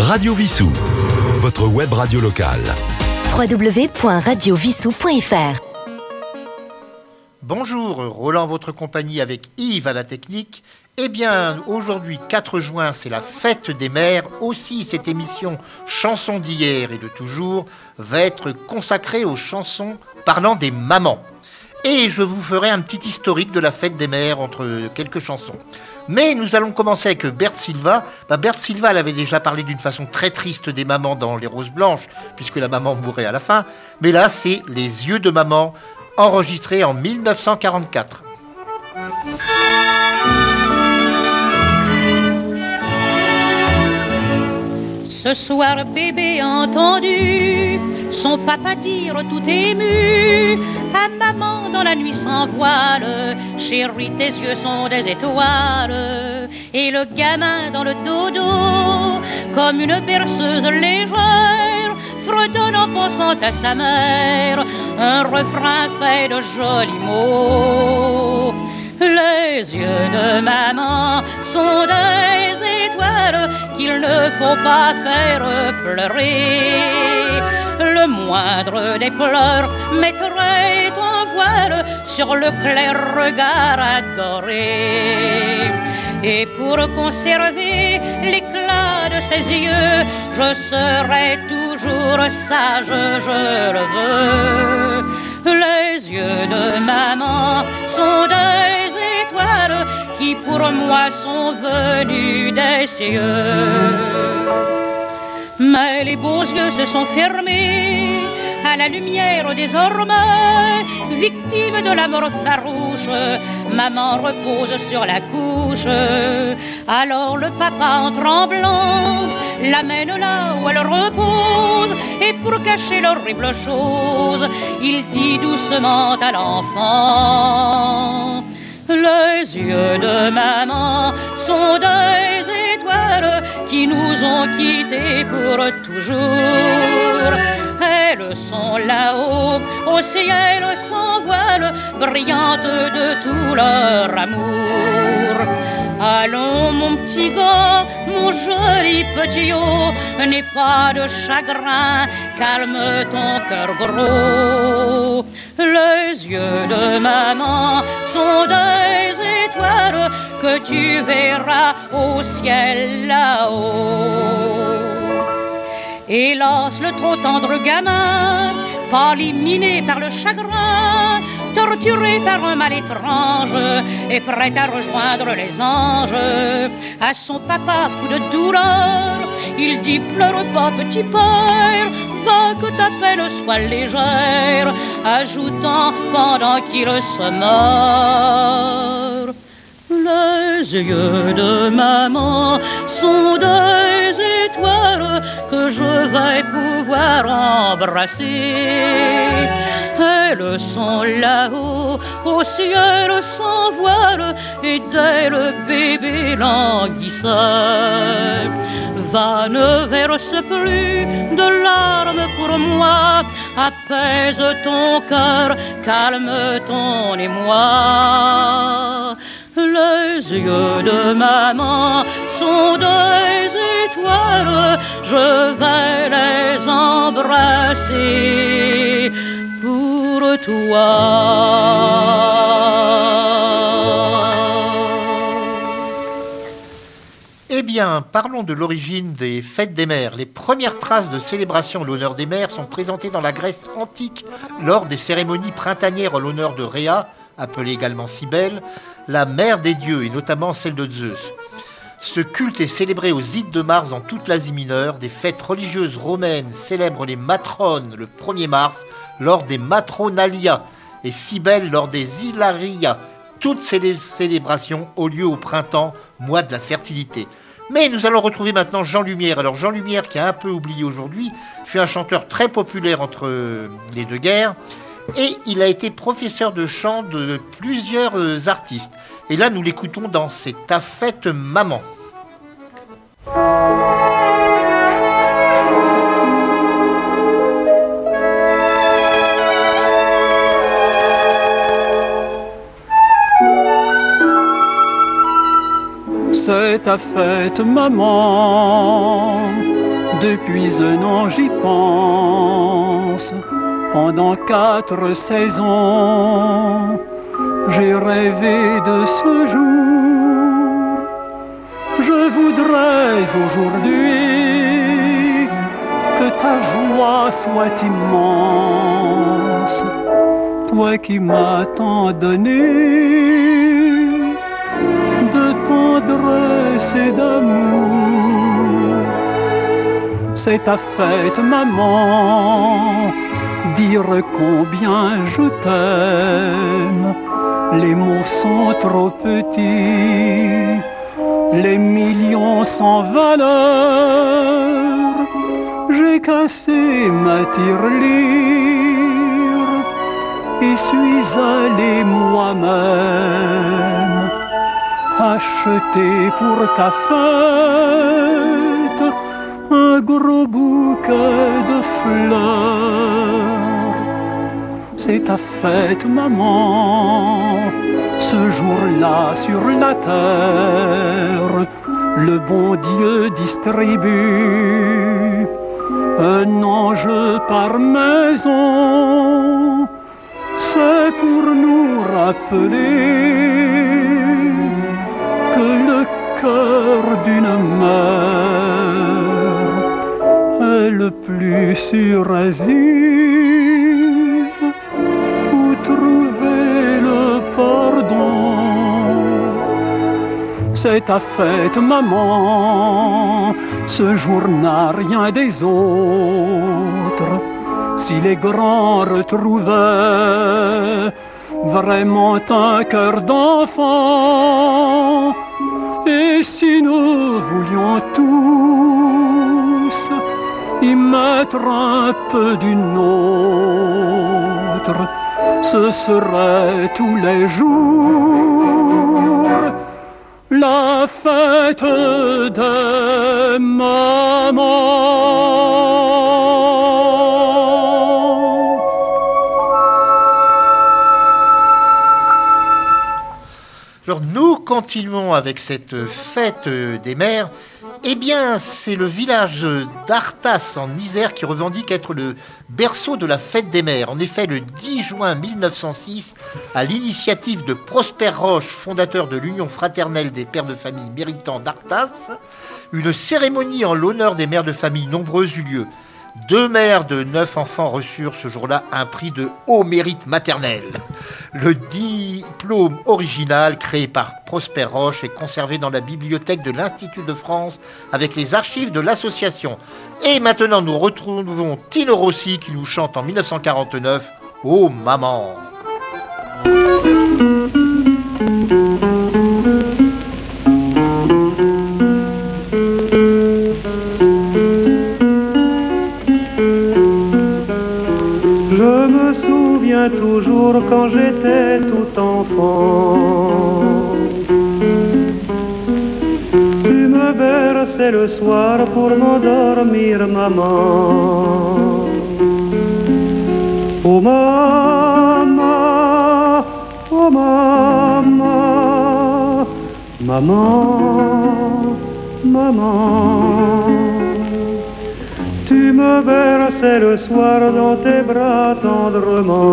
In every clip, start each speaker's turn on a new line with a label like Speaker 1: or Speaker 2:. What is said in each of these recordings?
Speaker 1: Radio Vissou, votre web radio locale.
Speaker 2: www.radiovissou.fr
Speaker 3: Bonjour, Roland, votre compagnie avec Yves à la technique. Eh bien, aujourd'hui, 4 juin, c'est la fête des mères. Aussi, cette émission Chansons d'hier et de toujours va être consacrée aux chansons parlant des mamans. Et je vous ferai un petit historique de la fête des mères entre quelques chansons. Mais nous allons commencer avec Berthe Silva. Bah, Berthe Silva, elle avait déjà parlé d'une façon très triste des mamans dans Les Roses Blanches, puisque la maman mourait à la fin. Mais là, c'est Les yeux de maman, enregistré en 1944.
Speaker 4: Ce soir, bébé entendu son papa dire tout ému à maman dans la nuit sans voile. Chérie, tes yeux sont des étoiles. Et le gamin dans le dodo, comme une berceuse légère, fredonne en pensant à sa mère un refrain fait de jolis mots. Les yeux de maman sont des étoiles qu'il ne faut pas faire pleurer. Le moindre des pleurs mettrait un voile sur le clair regard adoré. Et pour conserver l'éclat de ses yeux, je serai toujours sage, je le veux. Les yeux de maman sont des étoiles qui pour moi sont venues des cieux. Mais les beaux yeux se sont fermés à la lumière désormais, victime de la mort farouche. Maman repose sur la couche. Alors le papa en tremblant l'amène là où elle repose. Et pour cacher l'horrible chose, il dit doucement à l'enfant. Les yeux de maman sont des qui nous ont quittés pour toujours. Elles sont là-haut, au ciel sans voile, brillantes de tout leur amour. Allons mon petit gars, mon joli petit haut, n'aie pas de chagrin, calme ton cœur gros. Les yeux de maman sont des étoiles que tu verras au ciel là-haut. Hélas, le trop tendre gamin, éliminé par le chagrin, torturé par un mal étrange, est prêt à rejoindre les anges. À son papa fou de douleur, il dit pleure pas petit père, va que ta peine soit légère, ajoutant pendant qu'il se meurt. Les yeux de maman sont des étoiles que je vais pouvoir embrasser. Elles sont là-haut, au ciel sans voile, et dès le bébé languissait. Va, ne verse plus de larmes pour moi, apaise ton cœur, calme ton émoi. Les yeux de maman sont des étoiles, je vais les embrasser pour toi.
Speaker 3: Eh bien, parlons de l'origine des fêtes des mères. Les premières traces de célébration en l'honneur des mères sont présentées dans la Grèce antique lors des cérémonies printanières en l'honneur de Rhea, appelée également Cybèle, la mère des dieux et notamment celle de Zeus. Ce culte est célébré aux ides de Mars dans toute l'Asie mineure. Des fêtes religieuses romaines célèbrent les matrones le 1er mars lors des matronalia et Cybèle lors des hilaria. Toutes ces célébrations ont lieu au printemps, mois de la fertilité. Mais nous allons retrouver maintenant Jean Lumière. Alors Jean Lumière, qui a un peu oublié aujourd'hui, fut un chanteur très populaire entre les deux guerres. Et il a été professeur de chant de plusieurs artistes. Et là, nous l'écoutons dans C'est ta fête maman.
Speaker 5: C'est ta fête maman
Speaker 2: Depuis un an j'y pense, pendant quatre saisons, j'ai rêvé de ce jour. Je voudrais aujourd'hui que ta joie soit immense, toi qui m'as tant donné de tendresse et d'amour. C'est ta fête, maman, dire combien je t'aime. Les mots sont trop petits, les millions sans valeur. J'ai cassé ma tirelire et suis allé moi-même acheter pour ta fête un gros bouquet de fleurs. C'est ta fête, maman, ce jour-là sur la terre, le bon Dieu distribue un ange par maison. C'est pour nous rappeler que le cœur d'une mère est le plus sûr asile C'est ta fête, maman, ce jour n'a rien des autres. Si les grands retrouvaient vraiment un cœur d'enfant, et si nous voulions tous y mettre un peu du nôtre, ce serait tous les jours la fête de maman.
Speaker 3: Alors nous continuons avec cette fête des mères. Eh bien, c'est le village d'Artas en Isère qui revendique être le berceau de la fête des mères. En effet, le 10 juin 1906, à l'initiative de Prosper Roche, fondateur de l'Union fraternelle des pères de famille méritants d'Artas, une cérémonie en l'honneur des mères de famille nombreuses eut lieu. Deux mères de neuf enfants reçurent ce jour-là un prix de haut mérite maternel. Le diplôme original créé par Prosper Roche est conservé dans la bibliothèque de l'Institut de France avec les archives de l'association. Et maintenant nous retrouvons Tino Rossi qui nous chante en 1949 Oh maman
Speaker 6: maman. Oh maman, oh maman, maman, maman. Tu me berçais le soir dans tes bras tendrement.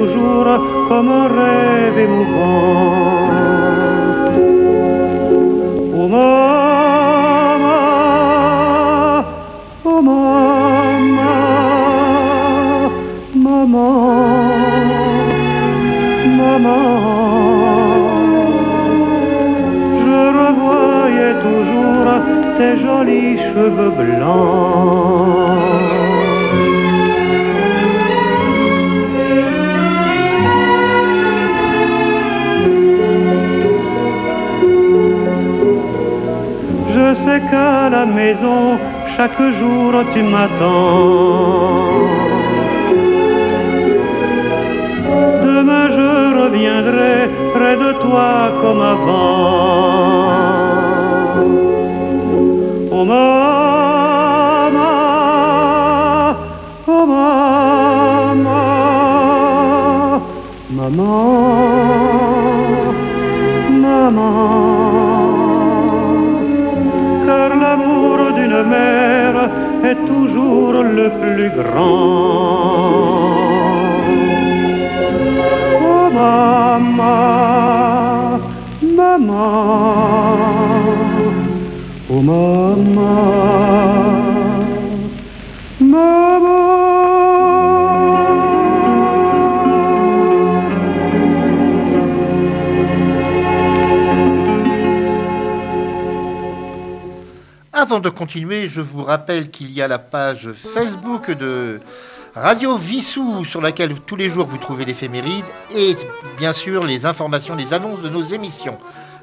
Speaker 6: Toujours comme un rêve émouvant. Je
Speaker 3: vous rappelle qu'il y a la page Facebook de Radio Vissou sur laquelle tous les jours vous trouvez l'éphéméride et bien sûr les informations, les annonces de nos émissions.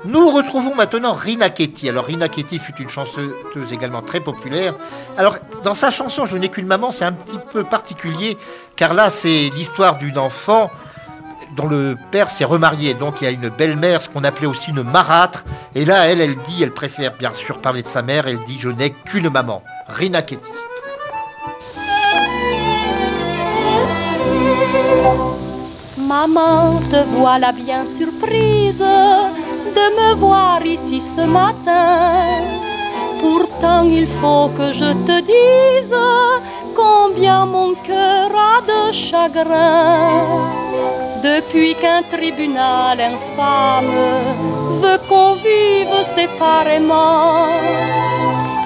Speaker 3: Nous retrouvons maintenant Rina Ketty. Alors Rina Ketty fut une chanteuse également très populaire. Alors dans sa chanson Je n'ai qu'une maman, c'est un petit peu particulier car là c'est l'histoire d'une enfant dont le père s'est remarié. Donc il y a une belle-mère, ce qu'on appelait aussi une marâtre. Et là, elle, elle dit, elle préfère bien sûr parler de sa mère. Elle dit, je n'ai qu'une maman. Rina Ketty.
Speaker 7: Maman, te voilà bien surprise de me voir ici ce matin. Pourtant, il faut que je te dise combien mon cœur a de chagrin. Depuis qu'un tribunal infâme veut qu'on vive séparément,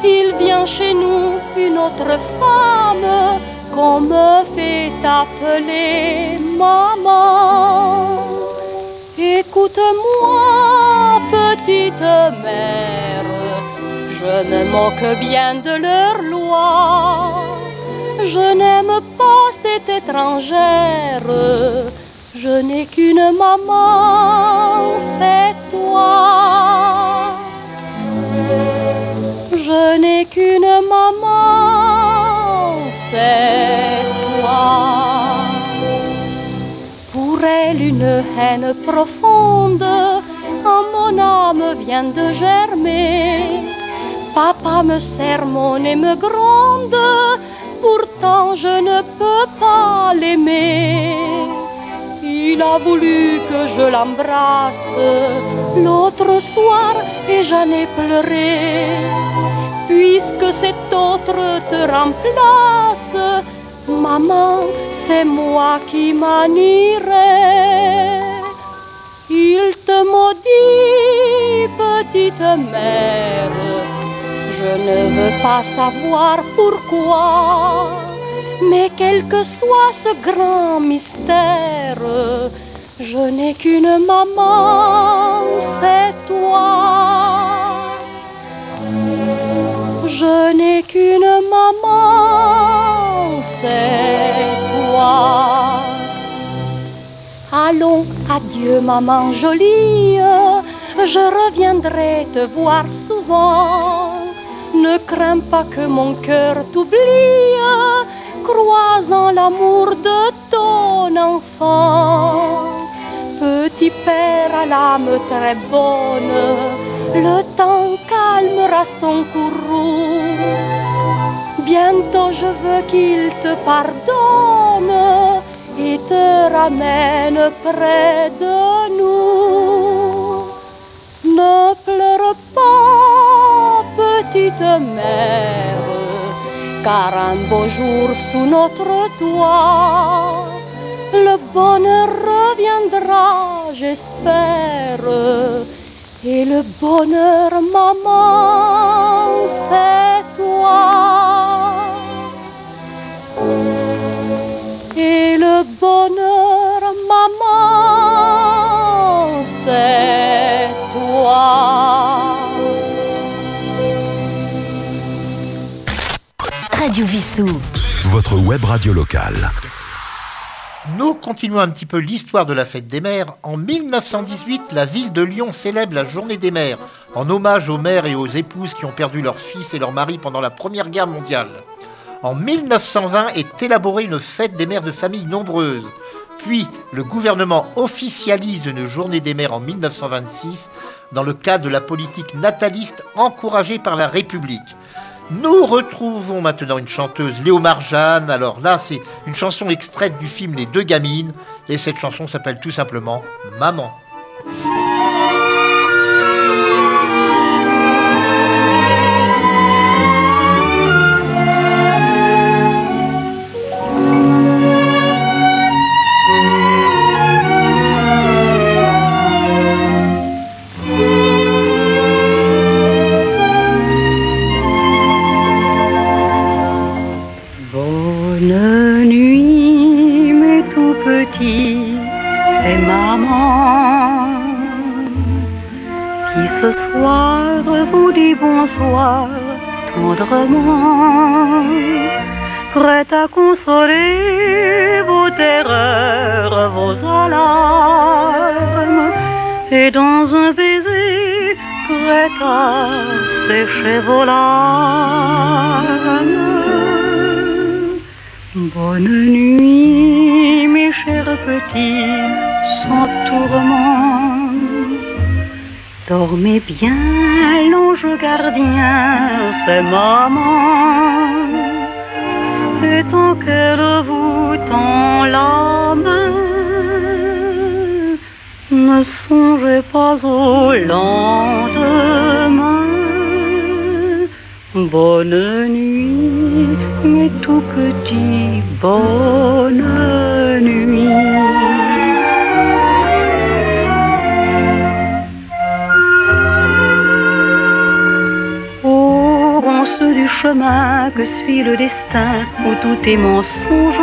Speaker 7: il vient chez nous une autre femme qu'on me fait appeler maman. Écoute-moi, petite mère, je me moque bien de leur loi. Je n'aime pas cette étrangère, je n'ai qu'une maman, c'est toi. Je n'ai qu'une maman, c'est toi. Pour elle, une haine profonde en mon âme vient de germer. Papa me sermonne et me gronde, pourtant je ne peux pas l'aimer. Il a voulu que je l'embrasse l'autre soir et j'en ai pleuré. Puisque cet autre te remplace, maman, c'est moi qui m'anierai. Il te maudit, petite mère, je ne veux pas savoir pourquoi. Mais quel que soit ce grand mystère, je n'ai qu'une maman, c'est toi. Je n'ai qu'une maman, c'est toi. Allons, adieu maman jolie, je reviendrai te voir souvent. Ne crains pas que mon cœur t'oublie, croisant l'amour de ton enfant. Petit père à l'âme très bonne, le temps calmera son courroux. Bientôt je veux qu'il te pardonne et te ramène près de nous. Ne pleure pas, petite car un beau jour sous notre toit, le bonheur reviendra, j'espère. Et le bonheur, maman, c'est toi. Et le bonheur,
Speaker 8: Radio Vissou.
Speaker 1: Votre web radio locale.
Speaker 3: Nous continuons un petit peu l'histoire de la fête des mères. En 1918, la ville de Lyon célèbre la journée des mères, en hommage aux mères et aux épouses qui ont perdu leurs fils et leurs maris pendant la Première Guerre mondiale. En 1920 est élaborée une fête des mères de familles nombreuses. Puis, le gouvernement officialise une journée des mères en 1926 dans le cadre de la politique nataliste encouragée par la République. Nous retrouvons maintenant une chanteuse, Léo Marjane. Alors là, c'est une chanson extraite du film Les deux gamines. Et cette chanson s'appelle tout simplement Maman.
Speaker 5: Bonsoir tendrement, prête à consoler vos terreurs, vos alarmes, et dans un baiser, prête à sécher vos larmes. Bonne nuit, mes chers petits, sans tourment Dormez bien, l'ange gardien, c'est maman. Et tant qu'elle vous tend la main, ne songez pas au lendemain. Bonne nuit, mes tout petits, bonne nuit. Chemin que suit le destin où tout est mensonge.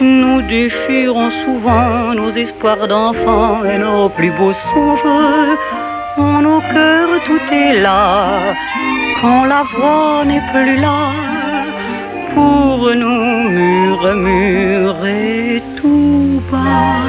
Speaker 5: Nous déchirons souvent nos espoirs d'enfants et nos plus beaux songes. En nos cœurs tout est là, quand la voix n'est plus là, pour nous murmurer tout bas.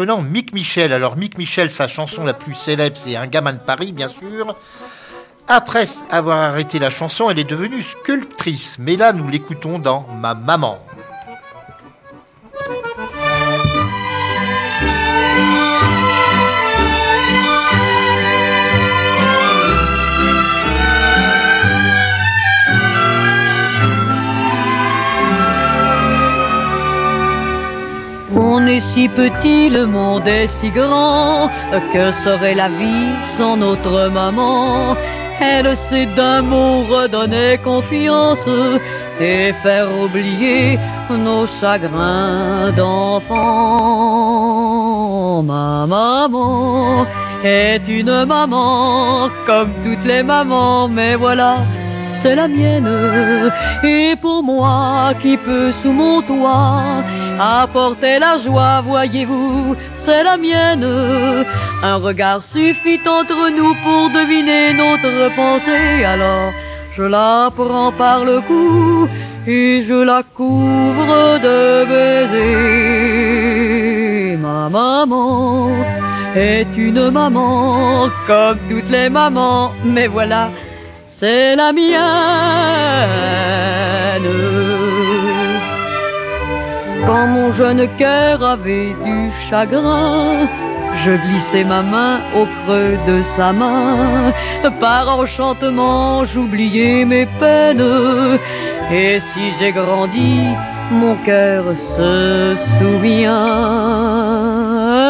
Speaker 3: Maintenant Mick Michel. Alors Mick Michel, sa chanson la plus célèbre, c'est Un gamin de Paris, bien sûr. Après avoir arrêté la chanson, elle est devenue sculptrice. Mais là, nous l'écoutons dans Ma maman.
Speaker 9: Si petit, le monde est si grand, que serait la vie sans notre maman? Elle sait d'un mot redonner confiance et faire oublier nos chagrins d'enfant. Ma maman est une maman comme toutes les mamans, mais voilà c'est la mienne. Et pour moi qui peut sous mon toit apporter la joie, voyez-vous, c'est la mienne. Un regard suffit entre nous pour deviner notre pensée. Alors je la prends par le cou et je la couvre de baisers. Ma maman est une maman comme toutes les mamans, mais voilà c'est la mienne. Quand mon jeune cœur avait du chagrin, je glissais ma main au creux de sa main. Par enchantement, j'oubliais mes peines. Et si j'ai grandi, mon cœur se souvient.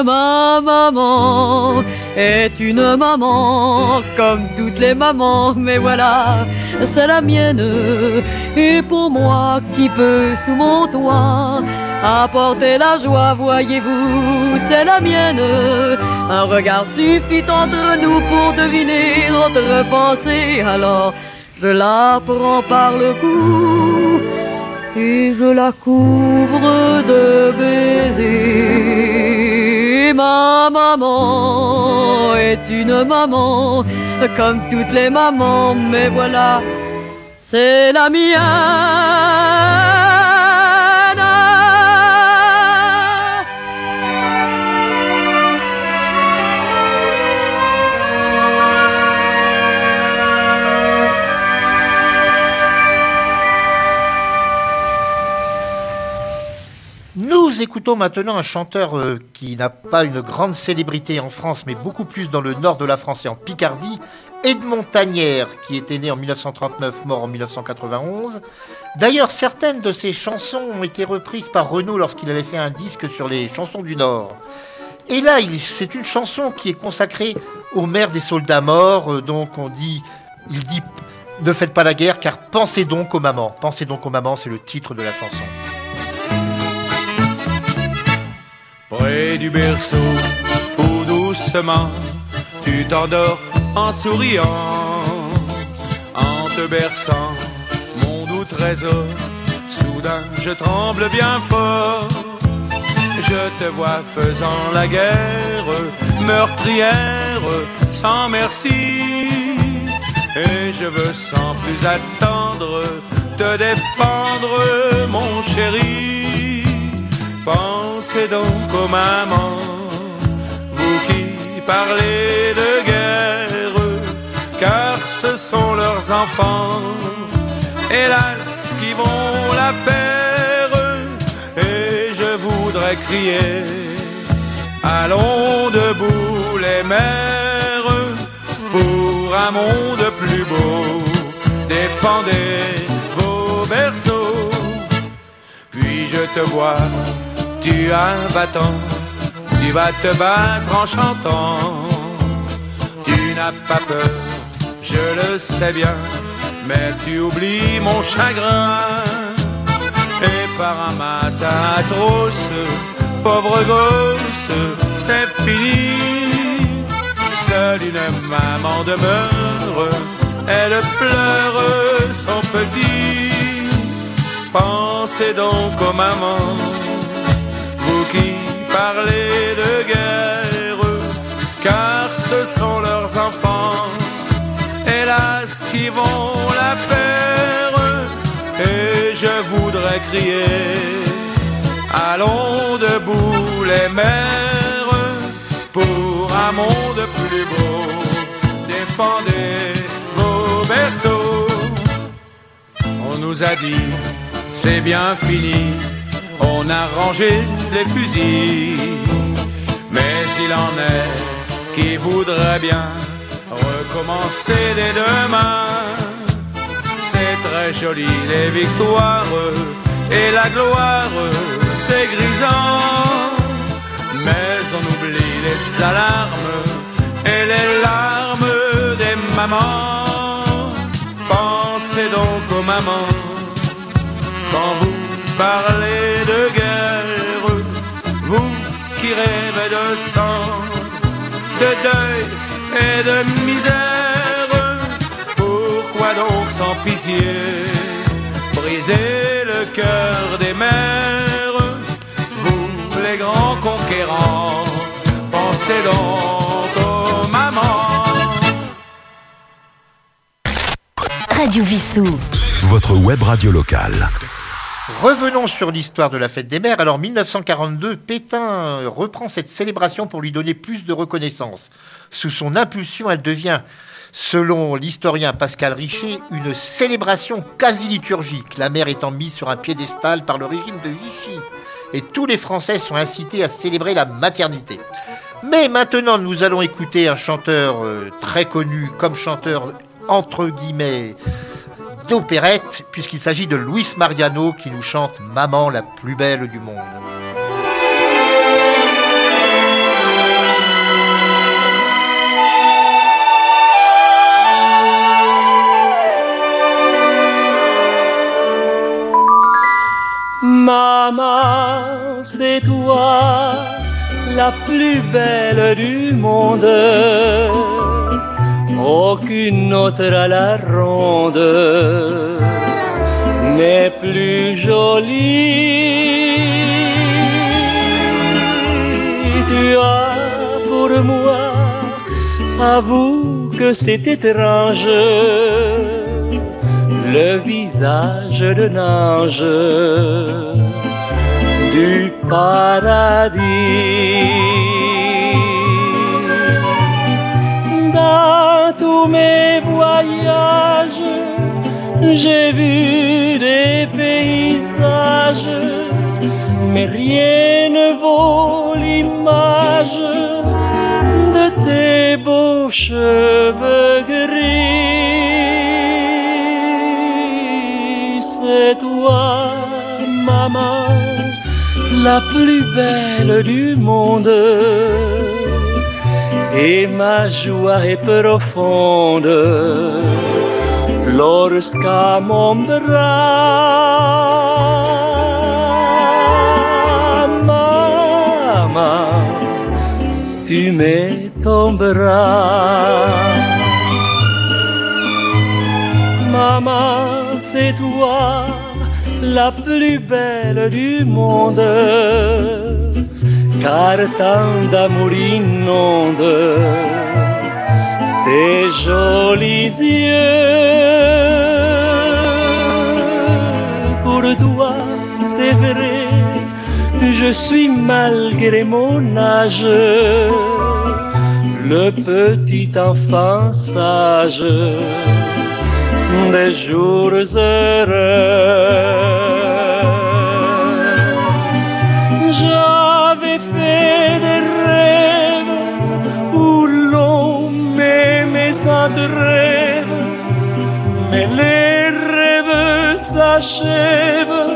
Speaker 9: Ma maman est une maman comme toutes les mamans, mais voilà, c'est la mienne. Et pour moi qui peut sous mon toit apporter la joie, voyez-vous, c'est la mienne. Un regard suffit entre nous pour deviner notre pensée, alors je la prends par le cou et je la couvre de baisers. Ma maman est une maman comme toutes les mamans, mais voilà, c'est la mienne.
Speaker 3: Nous écoutons maintenant un chanteur euh, qui n'a pas une grande célébrité en France, mais beaucoup plus dans le nord de la France et en Picardie, Edmond Tagnère, qui était né en 1939, mort en 1991. D'ailleurs, certaines de ses chansons ont été reprises par Renaud lorsqu'il avait fait un disque sur les chansons du Nord. Et là, c'est une chanson qui est consacrée aux mères des soldats morts. Euh, donc, on dit, il dit, ne faites pas la guerre, car pensez donc aux mamans. Pensez donc aux mamans, c'est le titre de la chanson.
Speaker 10: Près du berceau où doucement tu t'endors en souriant, en te berçant, mon doux trésor. Soudain je tremble bien fort, je te vois faisant la guerre, meurtrière, sans merci. Et je veux sans plus attendre te défendre, mon chéri. Pensez donc aux mamans, vous qui parlez de guerre, car ce sont leurs enfants, hélas, qui vont la faire. Et je voudrais crier, allons debout les mères, pour un monde plus beau, défendez vos berceaux. Puis je te vois tu as un bâton, tu vas te battre en chantant. Tu n'as pas peur, je le sais bien, mais tu oublies mon chagrin. Et par un matin atroce, pauvre gosse, c'est fini. Seule une maman demeure, elle pleure son petit. Pensez donc aux mamans qui parlez de guerre, car ce sont leurs enfants, hélas, qui vont la faire? Et je voudrais crier, allons debout les mères, pour un monde plus beau, défendez vos berceaux. On nous a dit, c'est bien fini on a rangé les fusils. Mais il en est qui voudrait bien recommencer dès demain. C'est très joli les victoires et la gloire, c'est grisant. Mais on oublie les alarmes et les larmes des mamans. Pensez donc aux mamans quand vous parler de guerre, vous qui rêvez de sang, de deuil et de misère, pourquoi donc sans pitié briser le cœur des mères, vous les grands conquérants, pensez donc aux mamans.
Speaker 1: Radio Vissou. Votre web radio locale.
Speaker 3: Revenons sur l'histoire de la fête des mères. Alors 1942, Pétain reprend cette célébration pour lui donner plus de reconnaissance. Sous son impulsion, elle devient, selon l'historien Pascal Richer, une célébration quasi liturgique, la mère étant mise sur un piédestal par le régime de Vichy. Et tous les Français sont incités à célébrer la maternité. Mais maintenant, nous allons écouter un chanteur euh, très connu comme chanteur entre guillemets d'opérette, puisqu'il s'agit de Luis Mariano qui nous chante Maman la plus belle du monde.
Speaker 11: Maman, c'est toi la plus belle du monde aucune autre à la ronde n'est plus jolie. Tu as pour moi, avoue que c'est étrange, le visage d'un ange du paradis. Tous mes voyages, j'ai vu des paysages, mais rien ne vaut l'image de tes beaux cheveux gris. C'est toi, maman, la plus belle du monde et ma joie est profonde lorsqu'à mon bras, maman, tu mets ton bras. Maman, c'est toi la plus belle du monde car tant d'amour inonde tes jolis yeux. Pour toi, c'est vrai, je suis malgré mon âge le petit enfant sage des jours heureux. De rêve, mais les rêves s'achèvent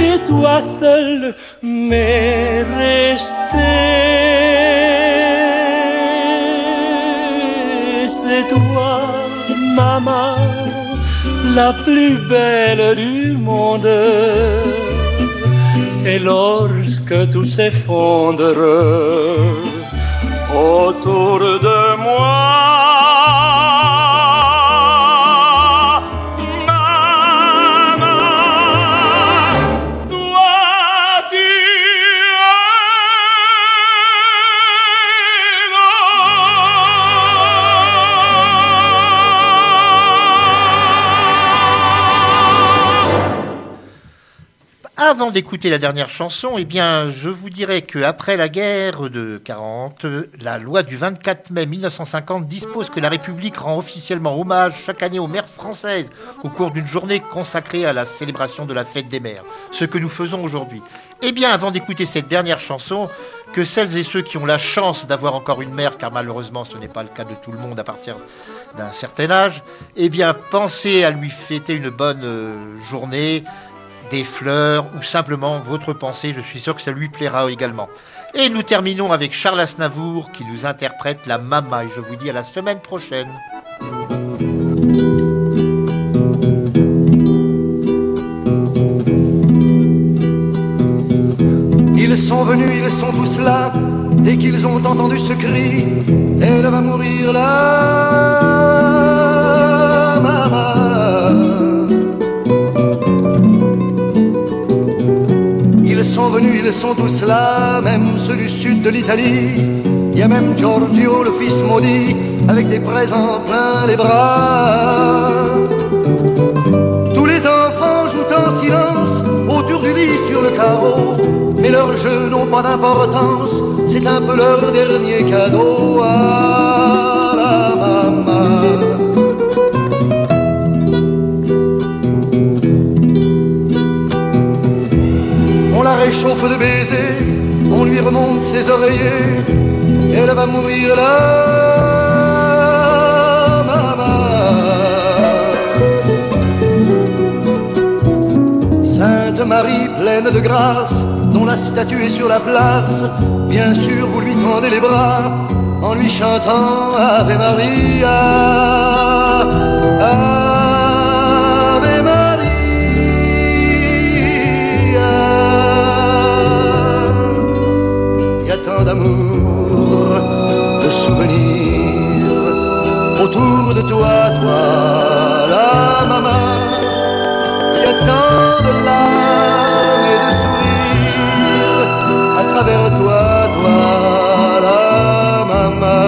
Speaker 11: et toi seul m'es resté. C'est toi, maman, la plus belle du monde. Et lorsque tout s'effondre autour de moi,
Speaker 3: Avant d'écouter la dernière chanson, eh bien, je vous dirais qu'après la guerre de 40, la loi du 24 mai 1950 dispose que la République rend officiellement hommage chaque année aux mères françaises au cours d'une journée consacrée à la célébration de la fête des mères, ce que nous faisons aujourd'hui. Eh bien, avant d'écouter cette dernière chanson, que celles et ceux qui ont la chance d'avoir encore une mère, car malheureusement ce n'est pas le cas de tout le monde à partir d'un certain âge, eh bien, pensez à lui fêter une bonne euh, journée, des fleurs ou simplement votre pensée. Je suis sûr que ça lui plaira également. Et nous terminons avec Charles Aznavour qui nous interprète la Mama. Et je vous dis à la semaine prochaine.
Speaker 12: Ils sont venus, ils sont tous là. Dès qu'ils ont entendu ce cri, elle va mourir là. Sont venus, ils sont tous là, même ceux du sud de l'Italie. Il y a même Giorgio, le fils maudit, avec des présents plein les bras. Tous les enfants jouent en silence autour du lit sur le carreau, mais leurs jeux n'ont pas d'importance, c'est un peu leur dernier cadeau à la. réchauffe de baisers, on lui remonte ses oreillers, elle va mourir là. Maman. Sainte Marie pleine de grâce, dont la statue est sur la place, bien sûr vous lui tendez les bras en lui chantant Ave Maria. Ave de souvenirs autour de toi, toi, la maman. Il y a tant de larmes et de sourires à travers toi, toi, la maman.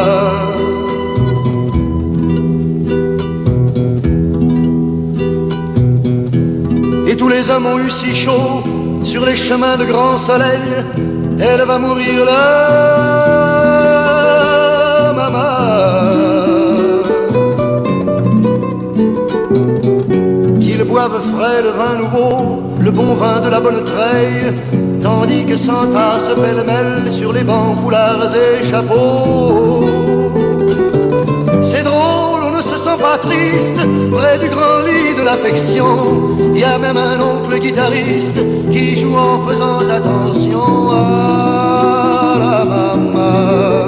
Speaker 12: Et tous les hommes ont eu si chaud sur les chemins de grand soleil. Elle va mourir là, maman. Qu'ils boivent frais le vin nouveau, le bon vin de la bonne treille, tandis que s'entassent pêle-mêle sur les bancs, foulards et chapeaux. C'est drôle, pas triste près du grand lit de l'affection. Il y a même un oncle guitariste qui joue en faisant attention à la maman.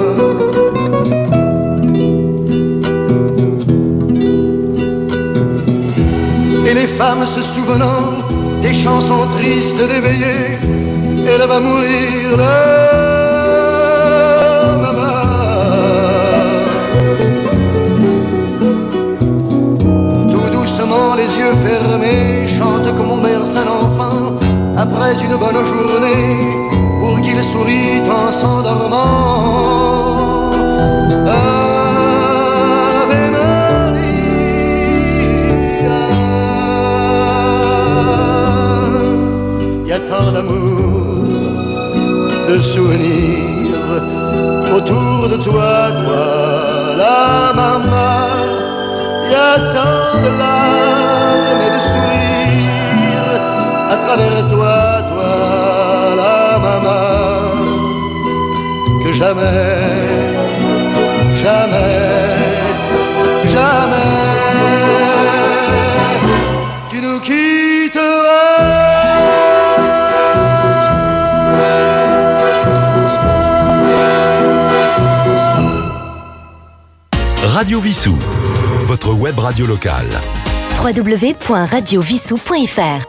Speaker 12: Et les femmes se souvenant des chansons tristes d'éveillé, elle va mourir fermés, chante comme on berce un enfant après une bonne journée pour qu'il sourit en s'endormant. Ave Maria. Y a tant d'amour, de souvenirs autour de toi, toi, la maman. Tant de larmes et de sourires à travers toi, toi, la maman, que jamais, jamais, jamais, tu nous quitteras.
Speaker 1: Radio Vissou, votre web radio locale.
Speaker 8: www.radiovissou.fr